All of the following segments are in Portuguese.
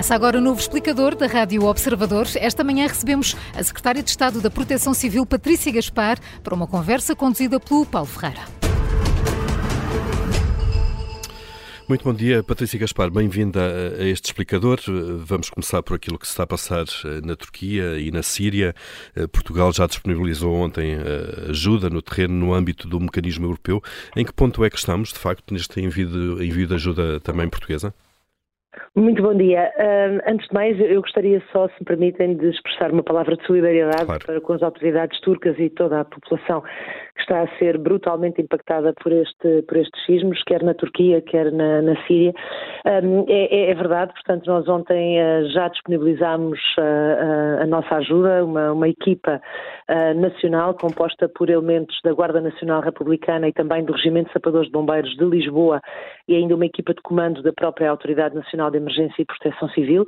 Começa agora o novo explicador da Rádio Observador. Esta manhã recebemos a Secretária de Estado da Proteção Civil, Patrícia Gaspar, para uma conversa conduzida pelo Paulo Ferreira. Muito bom dia, Patrícia Gaspar, bem-vinda a este explicador. Vamos começar por aquilo que se está a passar eh, na Turquia e na Síria. Eh, Portugal já disponibilizou ontem eh, ajuda no terreno no âmbito do mecanismo europeu. Em que ponto é que estamos, de facto, neste envio de, envio de ajuda também portuguesa? Muito bom dia. Uh, antes de mais, eu gostaria só, se me permitem, de expressar uma palavra de solidariedade claro. para com as autoridades turcas e toda a população que está a ser brutalmente impactada por, este, por estes sismos, quer na Turquia, quer na, na Síria. Um, é, é, verdade, portanto, nós ontem uh, já disponibilizámos uh, a nossa ajuda, uma, uma equipa nacional composta por elementos da Guarda Nacional Republicana e também do Regimento de Sapadores de Bombeiros de Lisboa e ainda uma equipa de comando da própria Autoridade Nacional de Emergência e Proteção Civil,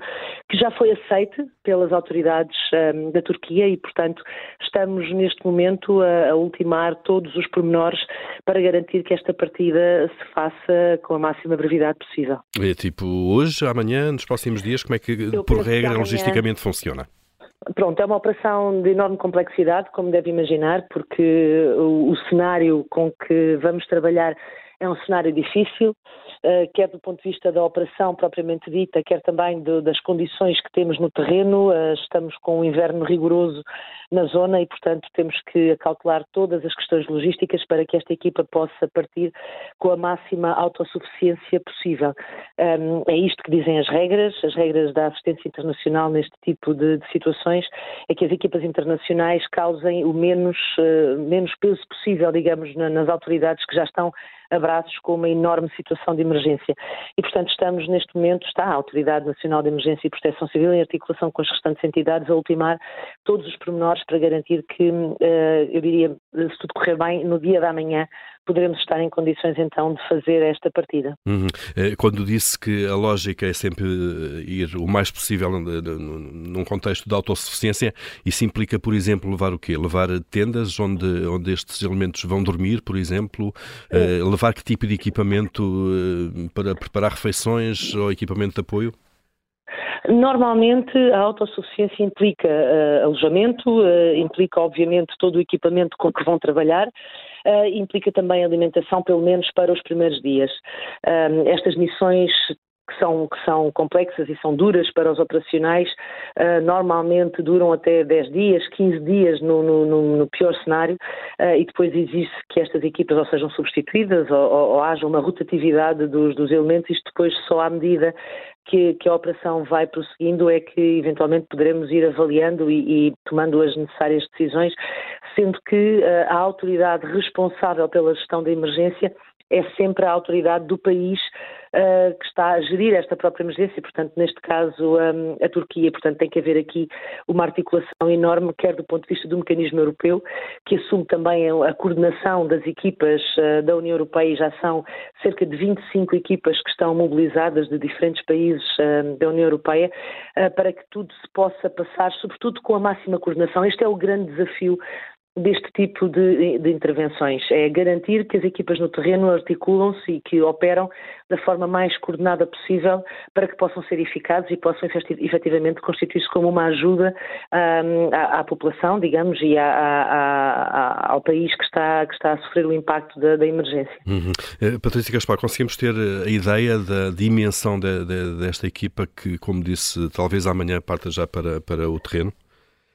que já foi aceite pelas autoridades um, da Turquia e, portanto, estamos neste momento a, a ultimar todos os pormenores para garantir que esta partida se faça com a máxima brevidade possível. É tipo hoje, amanhã, nos próximos dias, como é que, Eu por regra, amanhã... logisticamente funciona? Pronto, é uma operação de enorme complexidade, como deve imaginar, porque o, o cenário com que vamos trabalhar é um cenário difícil, quer do ponto de vista da operação propriamente dita, quer também das condições que temos no terreno. Eh, estamos com um inverno rigoroso na zona e, portanto, temos que calcular todas as questões logísticas para que esta equipa possa partir com a máxima autossuficiência possível. É isto que dizem as regras, as regras da assistência internacional neste tipo de, de situações, é que as equipas internacionais causem o menos, eh, menos peso possível, digamos, nas autoridades que já estão abraços com uma enorme situação de emergência. E, portanto, estamos neste momento, está a Autoridade Nacional de Emergência e Proteção Civil, em articulação com as restantes entidades, a ultimar todos os pormenores para garantir que, eh, eu diria, se tudo correr bem, no dia da manhã poderemos estar em condições então de fazer esta partida. Uhum. Eh, quando disse que a lógica é sempre eh, ir o mais possível num contexto de autossuficiência, isso implica, por exemplo, levar o quê? Levar tendas onde, onde estes elementos vão dormir, por exemplo? Levar que tipo de equipamento para preparar refeições ou equipamento de apoio? Normalmente a autossuficiência implica uh, alojamento, uh, implica obviamente todo o equipamento com que vão trabalhar, uh, implica também alimentação, pelo menos para os primeiros dias. estas missões que são, que são complexas e são duras para os operacionais, uh, normalmente duram até 10 dias, 15 dias no, no, no pior cenário, uh, e depois existe que estas equipas ou sejam substituídas ou, ou, ou haja uma rotatividade dos, dos elementos, isto depois só à medida que, que, a operação vai prosseguindo é que eventualmente poderemos ir avaliando e, e tomando as necessárias decisões, sendo que uh, a autoridade responsável pela gestão da emergência é sempre a autoridade do país uh, que está a gerir esta própria emergência, portanto, neste caso, um, a Turquia. Portanto, tem que haver aqui uma articulação enorme, quer do ponto de vista do mecanismo europeu, que assume também a coordenação das equipas uh, da União Europeia, e já são cerca de 25 equipas que estão mobilizadas de diferentes países uh, da União Europeia, para que tudo se possa passar, sobretudo com a máxima coordenação. Este é o grande desafio deste tipo de, de, intervenções. É garantir que as equipas no terreno articulam-se e que operam da forma mais coordenada possível para que possam ser eficazes e possam efetivamente constituir-se como uma ajuda um, à, à, população, digamos, e à, à, ao país que está, que está a sofrer o impacto da, da emergência. Uhum. Uh, Patrícia Gaspar, conseguimos ter a ideia da dimensão de, de, desta equipa que, como disse, talvez amanhã parta já para, para o terreno?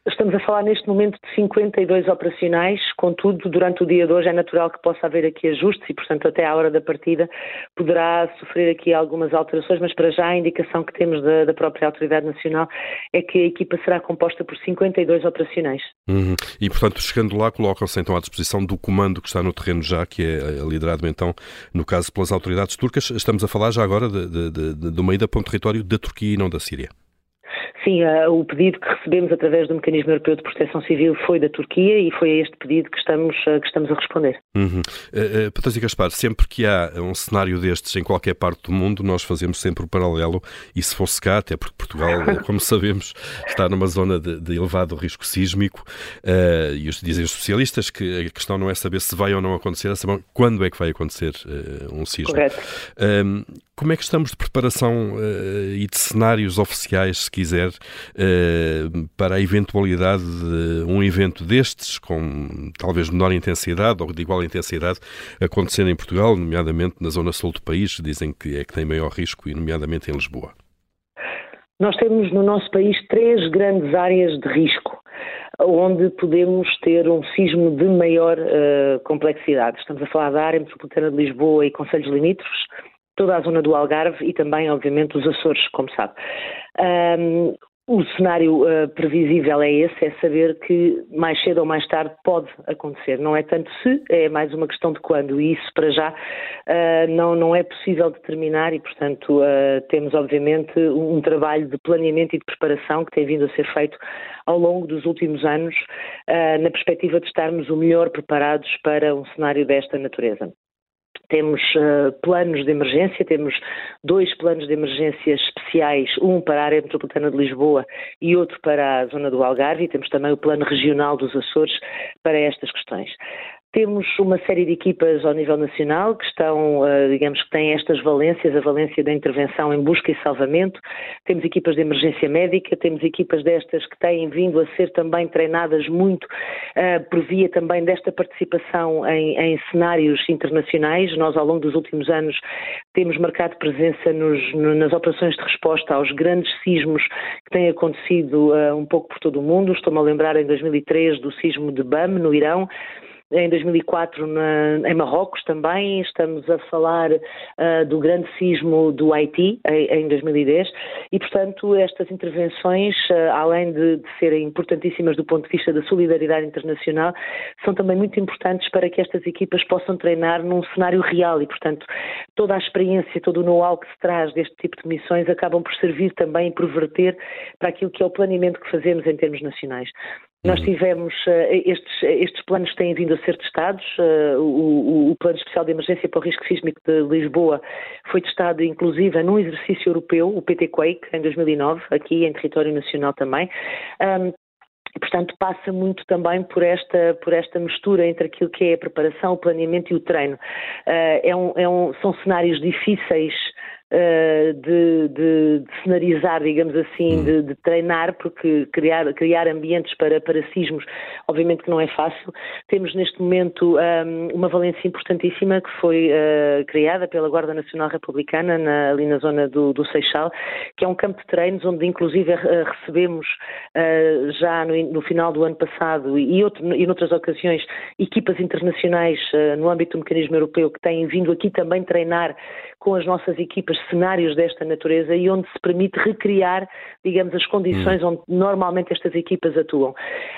Estamos a falar neste momento de 52 operacionais, contudo, durante o dia de hoje é natural que possa haver aqui ajustes e, portanto, até à hora da partida poderá sofrer aqui algumas alterações, mas para já a indicação que temos da, da própria Autoridade Nacional é que a equipa será composta por 52 operacionais. Uhum. E, portanto, chegando lá, colocam-se então à disposição do comando que está no terreno já, que é eh, liderado então, no caso, pelas autoridades turcas. Estamos a falar já agora de, de, de, de uma ida para um território da Turquia e não da Síria. Sim, uh, o pedido que recebemos através do Mecanismo Europeu de Proteção Civil foi da Turquia e foi a este pedido que estamos, uh, que estamos a responder. Uhum. Uh, Patrícia Gaspar, sempre que há um cenário destes em qualquer parte do mundo, nós fazemos sempre o paralelo, e se fosse cá, até porque Portugal, como sabemos, está numa zona de, de elevado risco sísmico, uh, e os, dizem os especialistas que a questão não é saber se vai ou não acontecer, é saber quando é que vai acontecer um sismo. Correto. Ehm, como é que estamos de preparação e de cenários oficiais, se quiser, para a eventualidade de um evento destes, com talvez menor intensidade ou de igual intensidade, acontecer em Portugal, nomeadamente na zona sul do país, dizem que é que tem maior risco, e nomeadamente em Lisboa? Nós temos no nosso país três grandes áreas de risco onde podemos ter um sismo de maior uh, complexidade. Estamos a falar da área metropolitana de Lisboa e Conselhos Limítrofes, toda a zona do Algarve e também, obviamente, os Açores, como sabe. Um, o cenário uh, previsível é esse, é saber que mais cedo ou mais tarde pode acontecer. Não é tanto se, é mais uma questão de quando. E isso, para já, uh, não, não é possível determinar e, portanto, uh, temos, obviamente, um, um, trabalho de planeamento e de preparação que tem vindo a ser feito ao longo dos últimos anos, na perspectiva de estarmos o melhor preparados para um cenário desta natureza. Temos uh, planos de emergência, temos dois planos de emergência especiais, um para a área metropolitana de Lisboa e outro para a zona do Algarve, e temos também o plano regional dos Açores para estas questões. Temos uma série de equipas ao nível nacional que estão, eh, digamos que têm estas valências, a valência da intervenção em busca e salvamento. Temos equipas de emergência médica, temos equipas destas que têm vindo a ser também treinadas muito uh, por via também desta participação em, em, cenários internacionais. Nós, ao longo dos últimos anos, temos marcado presença nos, nas operações de resposta aos grandes sismos que têm acontecido uh, um pouco por todo o mundo. Estou-me a lembrar em 2003 do sismo de Bam, no Irão em 2004 na, em Marrocos também, estamos a falar uh, do grande sismo do Haiti em, em 2010 e, portanto, estas intervenções, uh, além de, de, serem importantíssimas do ponto de vista da solidariedade internacional, são também muito importantes para que estas equipas possam treinar num cenário real e, portanto, toda a experiência, todo o know-how que se traz deste tipo de missões acabam por servir também e por verter para aquilo que é o planeamento que fazemos em termos nacionais. Nós tivemos, uh, estes, estes planos têm vindo a ser testados, uh, o, o, Plano Especial de Emergência para o Risco Sísmico de Lisboa foi testado inclusive num exercício europeu, o PT Quake, em 2009, aqui em território nacional também. Um, portanto, passa muito também por esta, por esta mistura entre aquilo que é a preparação, o planeamento e o treino. Uh, é um, é um, são cenários difíceis uh, de, de, de, cenarizar, digamos assim, hum. de, de, treinar, porque criar, criar ambientes para, para sismos, obviamente que não é fácil. Temos neste momento um, uma valência importantíssima que foi uh, criada pela Guarda Nacional Republicana, na, ali na zona do, do, Seixal, que é um campo de treinos onde inclusive uh, recebemos já no, no, final do ano passado e, outro, e noutras ocasiões equipas internacionais no âmbito do mecanismo europeu que têm vindo aqui também treinar com as nossas equipas cenários desta natureza e onde se permite recriar, digamos, as condições hum. onde normalmente estas equipas atuam.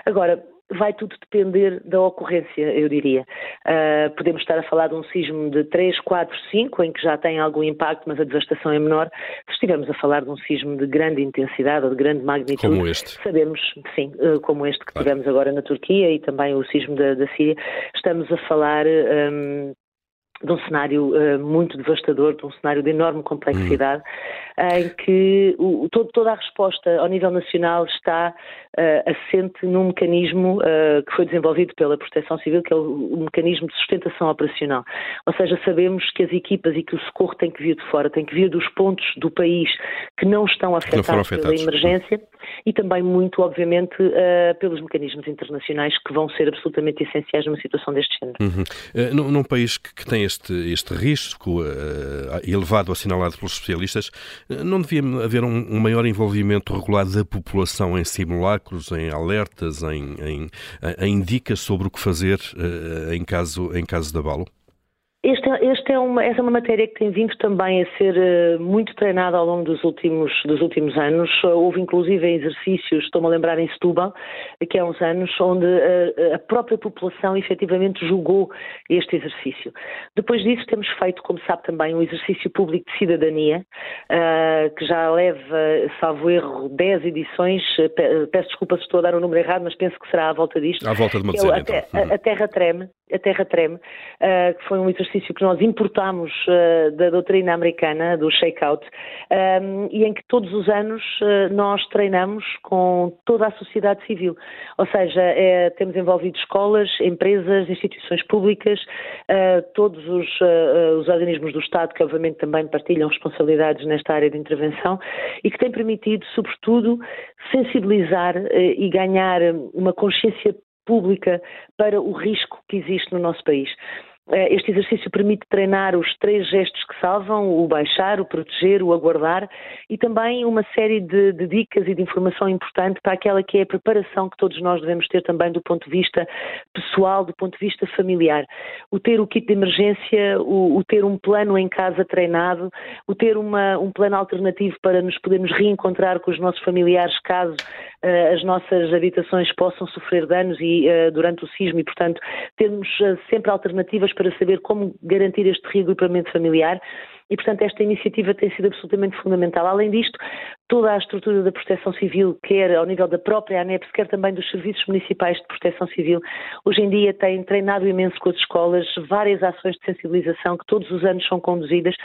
Agora, vai tudo depender da ocorrência, eu diria. Uh, podemos estar a falar de um sismo de 3, 4, 5, em que já tem algum impacto, mas a devastação é menor. Se estivermos a falar de um sismo de grande intensidade ou de grande magnitude, como este. sabemos, sim, uh, como este que tivemos agora na Turquia e também o sismo da, da Síria, estamos a falar um, de um cenário uh, muito devastador, de um cenário de enorme complexidade, uhum. em que o, todo, toda a resposta ao nível nacional está uh, assente num mecanismo uh, que foi desenvolvido pela Proteção Civil, que é o, o, mecanismo de sustentação operacional. Ou seja, sabemos que as equipas e que o socorro têm que vir de fora, têm que vir dos pontos do país que não estão afetados, não afetados. pela emergência e também muito, obviamente, pelos mecanismos internacionais que vão ser absolutamente essenciais numa situação deste género. Uhum. Num, num país que, que tem este, este risco uh, elevado assinalado pelos especialistas, uh, não devia haver um, um, maior envolvimento regulado da população em simulacros, em alertas, em, em, em dicas sobre o que fazer uh, em, caso, em caso de abalo? Este, este é uma, essa é uma matéria que tem vindo também a ser uh, muito treinada ao longo dos últimos, dos últimos anos. Uh, houve inclusive exercícios, estou-me a lembrar em Setúbal, que há uns anos, onde uh, a própria população efetivamente julgou este exercício. Depois disso temos feito, como sabe também, um exercício público de cidadania, que já leva, salvo erro, 10 edições. peço desculpa se estou a dar o número errado, mas penso que será à volta disto. À volta de uma dezena, então. A, a, Terra Treme, a Terra Treme, que foi um exercício exercício que nós importámos uh, da doutrina americana, do shakeout, um, ehm, e em que todos os anos uh, nós treinamos com toda a sociedade civil. Ou seja, é, temos envolvido escolas, empresas, instituições públicas, uh, todos os, os organismos do Estado, que obviamente também partilham responsabilidades nesta área de intervenção, e que tem permitido, sobretudo, sensibilizar e ganhar uma consciência pública para o risco que existe no nosso país. Eh, este exercício permite treinar os três gestos que salvam: o baixar, o proteger, o aguardar e também uma série de, de, dicas e de informação importante para aquela que é a preparação que todos nós devemos ter também do ponto de vista pessoal, do ponto de vista familiar. O ter o kit de emergência, o, o ter um plano em casa treinado, o ter uma, um plano alternativo para nos podermos reencontrar com os nossos familiares caso as nossas habitações possam sofrer danos e uh, durante o sismo e, portanto, termos uh, sempre alternativas para saber como garantir este reagrupamento familiar e, portanto, esta iniciativa tem sido absolutamente fundamental. Além disto, toda a estrutura da proteção civil, quer ao nível da própria ANEPS, quer também dos serviços municipais de proteção civil, hoje em dia tem treinado imenso com as escolas, várias ações de sensibilização que todos os anos são conduzidas,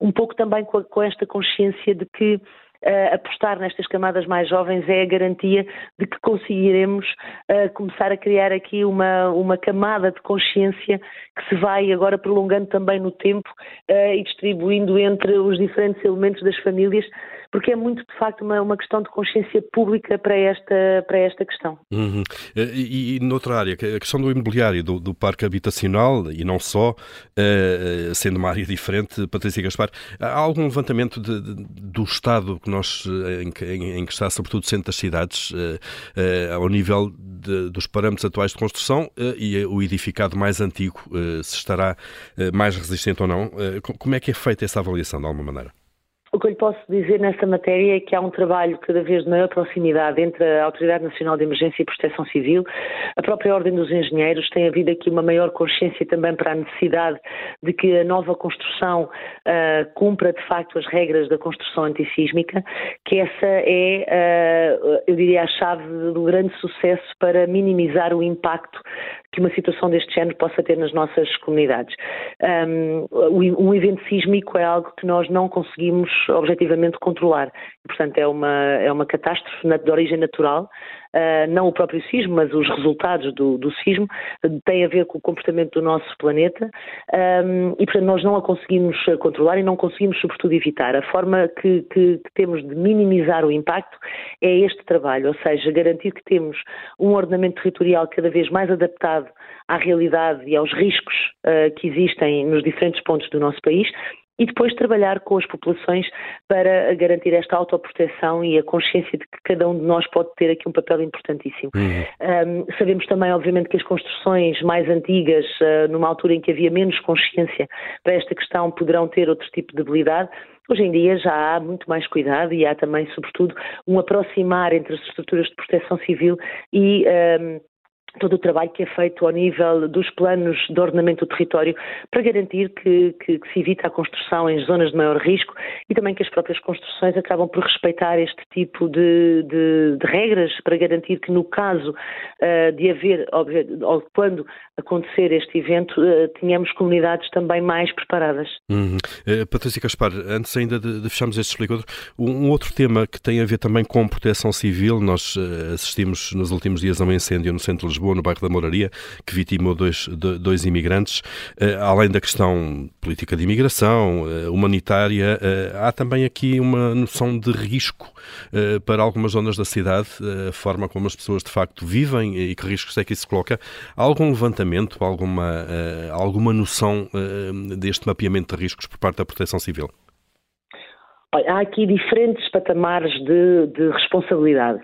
um pouco também com, a, com esta consciência de que uh, apostar nestas camadas mais jovens é a garantia de que conseguiremos uh, começar a criar aqui uma, uma camada de consciência que se vai agora prolongando também no tempo uh, e distribuindo entre os diferentes elementos das famílias porque é muito, de facto, uma, uma questão de consciência pública para esta, para esta questão. Uhum. E, e, noutra área, a questão do imobiliário, do, do parque habitacional, e não só, uh, sendo uma área diferente, Patrícia Gaspar, há algum levantamento de, de, do estado que nós, em, em, em, que está, sobretudo, o centro das cidades, uh, uh, ao nível de, dos parâmetros atuais de construção e o edificado mais antigo, se estará mais resistente ou não? como é que é feita essa avaliação, de alguma maneira? O que eu lhe posso dizer nessa matéria é que há um trabalho cada vez de maior proximidade entre a Autoridade Nacional de Emergência e Proteção Civil, a própria Ordem dos Engenheiros, tem havido aqui uma maior consciência também para a necessidade de que a nova construção uh, cumpra de facto as regras da construção antissísmica, que essa é, uh, eu diria, a chave do grande sucesso para minimizar o impacto que uma situação deste género possa ter nas nossas comunidades. Um, um evento sísmico é algo que nós não conseguimos objetivamente controlar. Portanto, é uma, é uma catástrofe de origem natural, uh, não o próprio sismo, mas os resultados do, do sismo, têm a ver com o comportamento do nosso planeta um, e, portanto, nós não a conseguimos controlar e não conseguimos, sobretudo, evitar. A forma que, que, que temos de minimizar o impacto é este trabalho, ou seja, garantir que temos um ordenamento territorial cada vez mais adaptado à realidade e aos riscos uh, que existem nos diferentes pontos do nosso país e depois trabalhar com as populações para garantir esta autoproteção e a consciência de que cada um de nós pode ter aqui um papel importantíssimo. Uhum. Um, sabemos também, obviamente, que as construções mais antigas, uh, numa altura em que havia menos consciência para esta questão, poderão ter outro tipo de habilidade. Hoje em dia já há muito mais cuidado e há também, sobretudo, um aproximar entre as estruturas de proteção civil e um, todo o trabalho que é feito ao nível dos planos de ordenamento do território para garantir que, que, que, se evita a construção em zonas de maior risco e também que as próprias construções acabam por respeitar este tipo de, de, de regras para garantir que no caso uh, de haver, ou quando acontecer este evento, uh, tenhamos comunidades também mais preparadas. Uhum. Uh, Patrícia Caspar, antes ainda de, de fecharmos este explicador, um, outro tema que tem a ver também com proteção civil, nós assistimos nos últimos dias a um incêndio no centro de Lisboa, Lisboa, no bairro da Moraria, que vitimou dois, dois imigrantes. Eh, além da questão política de imigração, eh, humanitária, eh, há também aqui uma noção de risco para algumas zonas da cidade, a forma como as pessoas de facto vivem e que riscos é que isso coloca. Há algum levantamento, alguma, alguma noção deste mapeamento de riscos por parte da Proteção Civil? Há aqui diferentes patamares de, de responsabilidade.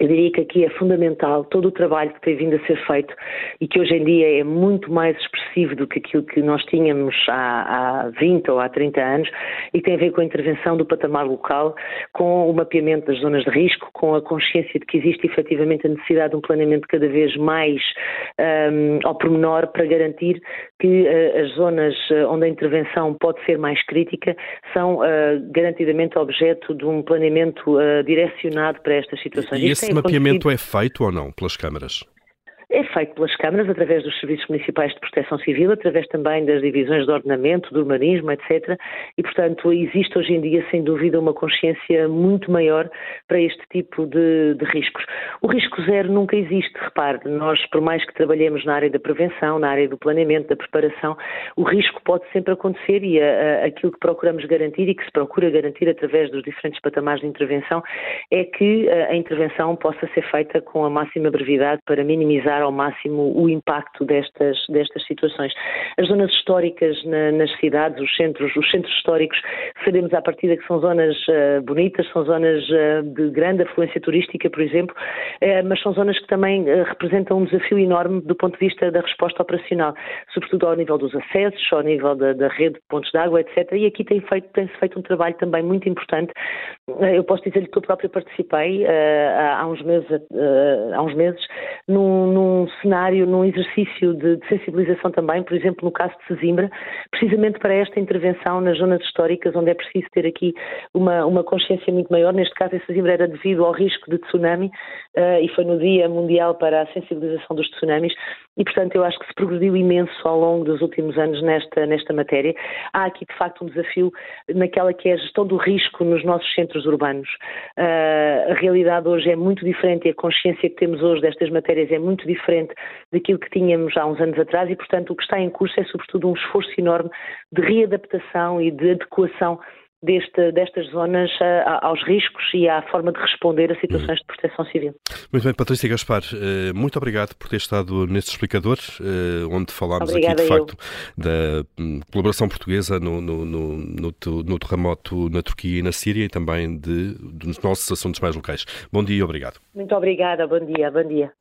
Eu diria que aqui é fundamental todo o trabalho que tem vindo a ser feito e que hoje em dia é muito mais expressivo do que aquilo que nós tínhamos há, há 20 ou há 30 anos e tem a ver com a intervenção do patamar local, com o mapeamento das zonas de risco, com a consciência de que existe efetivamente a necessidade de um planeamento cada vez mais um, ao pormenor para garantir que uh, as zonas eh, onde a intervenção pode ser mais crítica são uh, garantidamente objeto de um planeamento uh, direcionado para estas situações. Esse mapeamento é feito ou não pelas câmaras? É feito pelas câmaras, através dos serviços municipais de proteção civil, através também das divisões de ordenamento, do urbanismo, etc. E, portanto, existe hoje em dia, sem dúvida, uma consciência muito maior para este tipo de, de riscos. O risco zero nunca existe, repare, nós, por mais que trabalhemos na área da prevenção, na área do planeamento, da preparação, o risco pode sempre acontecer e a, a, aquilo que procuramos garantir e que se procura garantir através dos diferentes patamares de intervenção é que a, a intervenção possa ser feita com a máxima brevidade para minimizar minimizar ao máximo o impacto destas, destas situações. As zonas históricas na, nas cidades, os centros, os centros históricos, sabemos à partida que são zonas uh, bonitas, são zonas uh, de grande afluência turística, por exemplo, uh, mas são zonas que também representam um desafio enorme do ponto de vista da resposta operacional, sobretudo ao nível dos acessos, ao nível da, da rede de pontos de água, etc. E aqui tem feito, tem-se feito um trabalho também muito importante. Eu posso dizer-lhe que eu própria participei há uns meses, há uns meses num, num num cenário, num exercício de, de, sensibilização também, por exemplo, no caso de Sesimbra, precisamente para esta intervenção nas zonas históricas, onde é preciso ter aqui uma, uma consciência muito maior. Neste caso, em Sesimbra era devido ao risco de tsunami uh, e foi no Dia Mundial para a Sensibilização dos Tsunamis e, portanto, eu acho que se progrediu imenso ao longo dos últimos anos nesta, nesta matéria. Há aqui, de facto, um desafio naquela que é a gestão do risco nos nossos centros urbanos. Uh, a realidade hoje é muito diferente e a consciência que temos hoje destas matérias é muito diferente daquilo que tínhamos há uns anos atrás e, portanto, o que está em curso é, sobretudo, um esforço enorme de readaptação e de adequação deste, destas zonas uh, aos riscos e à forma de responder a situações de proteção civil. Muito bem, Patrícia Gaspar, uh, muito obrigado por ter estado neste explicador, uh, onde falámos aqui de facto da um, colaboração portuguesa no, no, no, no, terremoto na Turquia e na Síria e também de, dos nossos assuntos mais locais. Bom dia e obrigado. Muito obrigada, bom dia, bom dia.